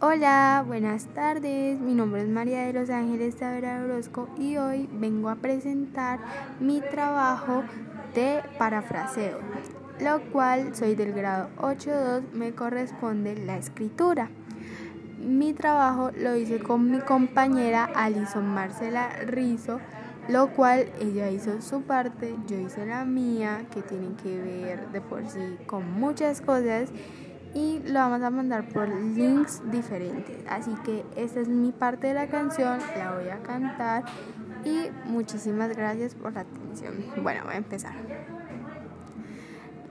Hola, buenas tardes. Mi nombre es María de los Ángeles Tavera Orozco y hoy vengo a presentar mi trabajo de parafraseo, lo cual soy del grado 8.2, me corresponde la escritura. Mi trabajo lo hice con mi compañera Alison Marcela Rizo, lo cual ella hizo su parte, yo hice la mía, que tienen que ver de por sí con muchas cosas y lo vamos a mandar por links diferentes. Así que esta es mi parte de la canción, la voy a cantar y muchísimas gracias por la atención. Bueno, voy a empezar.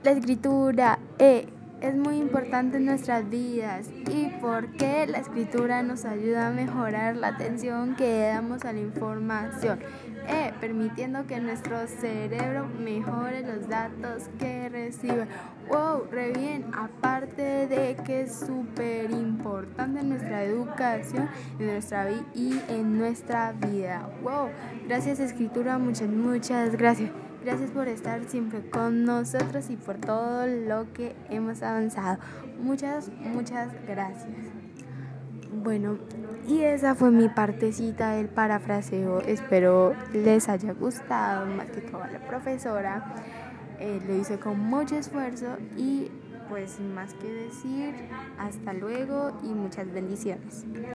La escritura eh, es muy importante en nuestras vidas y porque la escritura nos ayuda a mejorar la atención que damos a la información, eh, permitiendo que nuestro cerebro mejore los datos que Wow, re bien, aparte de que es súper importante en nuestra educación, en nuestra y en nuestra vida. Wow, gracias escritura, muchas, muchas gracias. Gracias por estar siempre con nosotros y por todo lo que hemos avanzado. Muchas, muchas gracias. Bueno, y esa fue mi partecita del parafraseo. Espero les haya gustado, más que todo la profesora. Eh, lo hice con mucho esfuerzo y pues sin más que decir, hasta luego y muchas bendiciones.